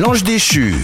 L'ange déchu.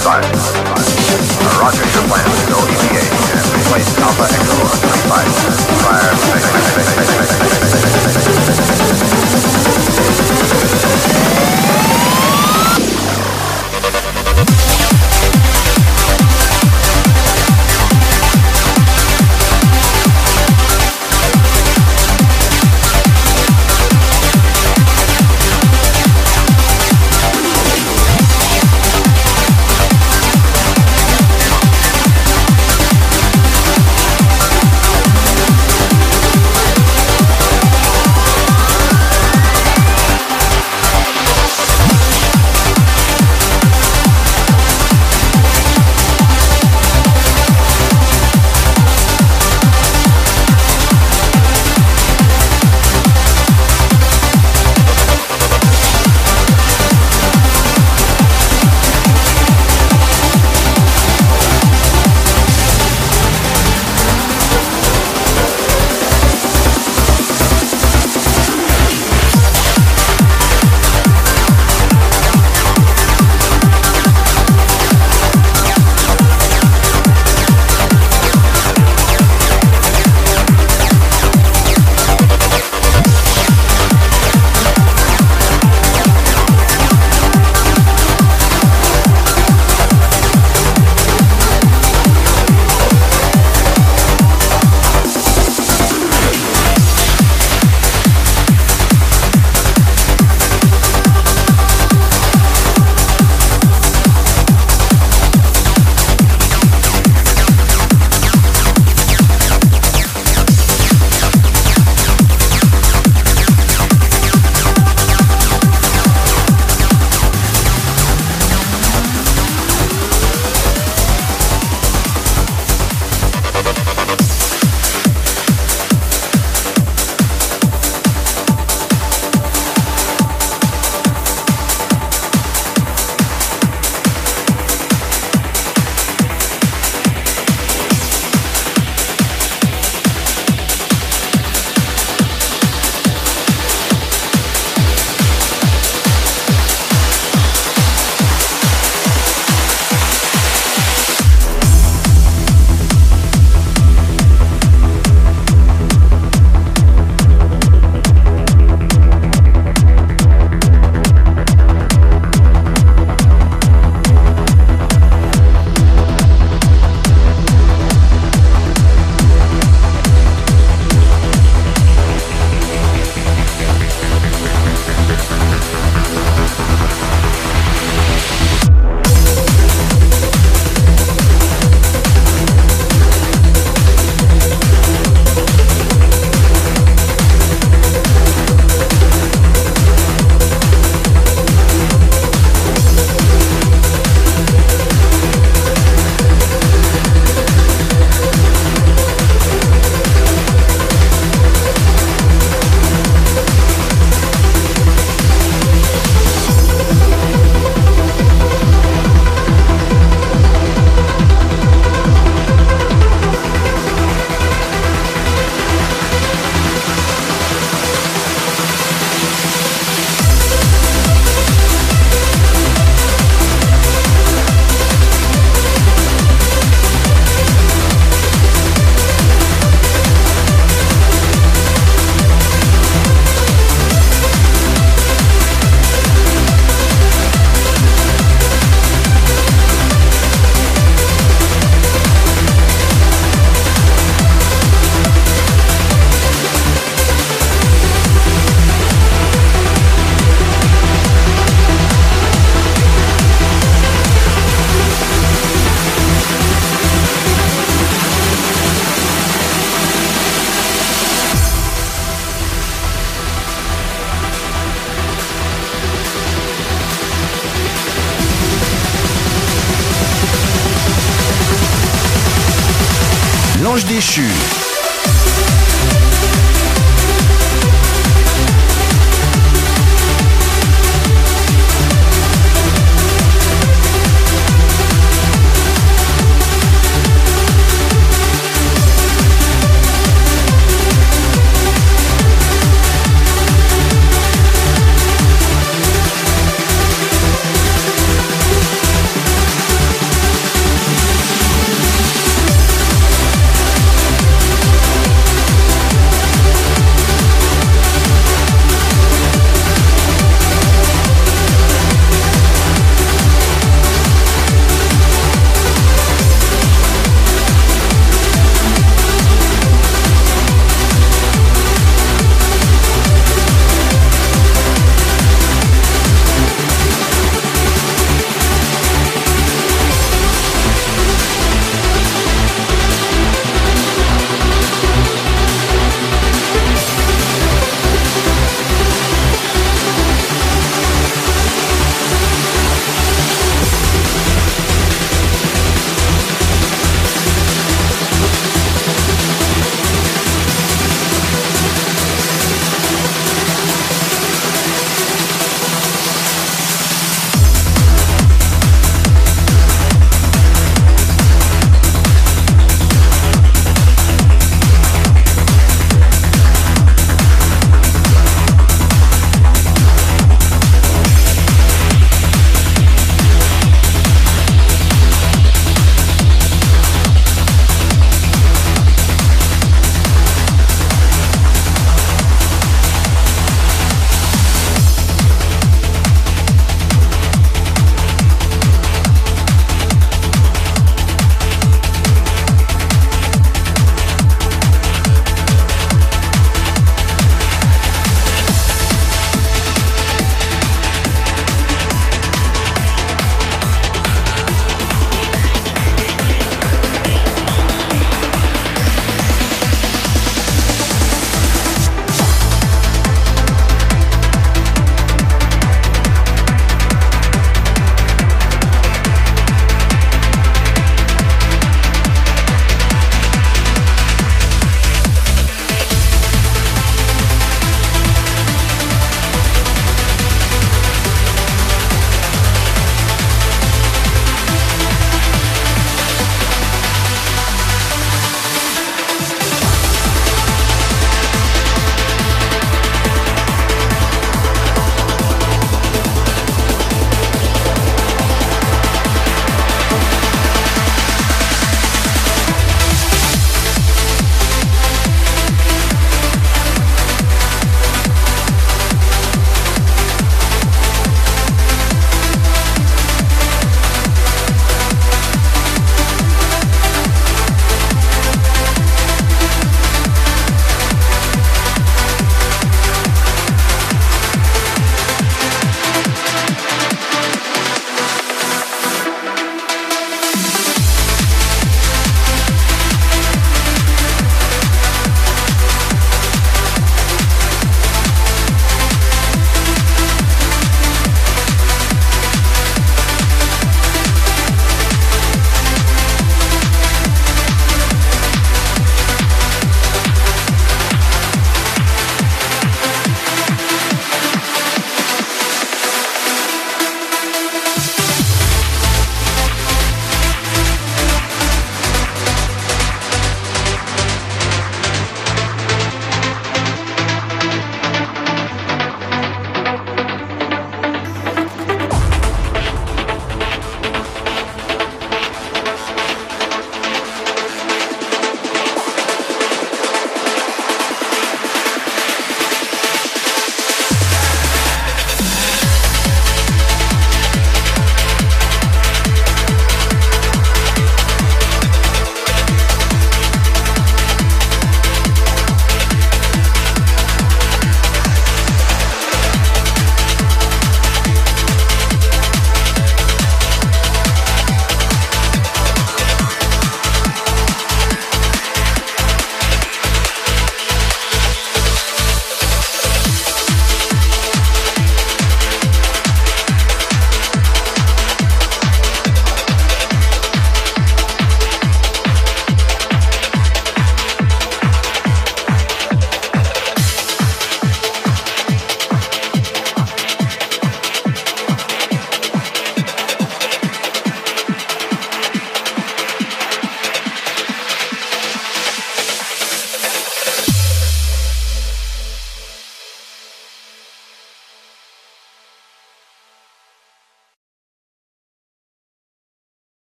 Uh. Uh, Roger, your plan to go EVA and replace Alpha Echo 35 prior to Roger,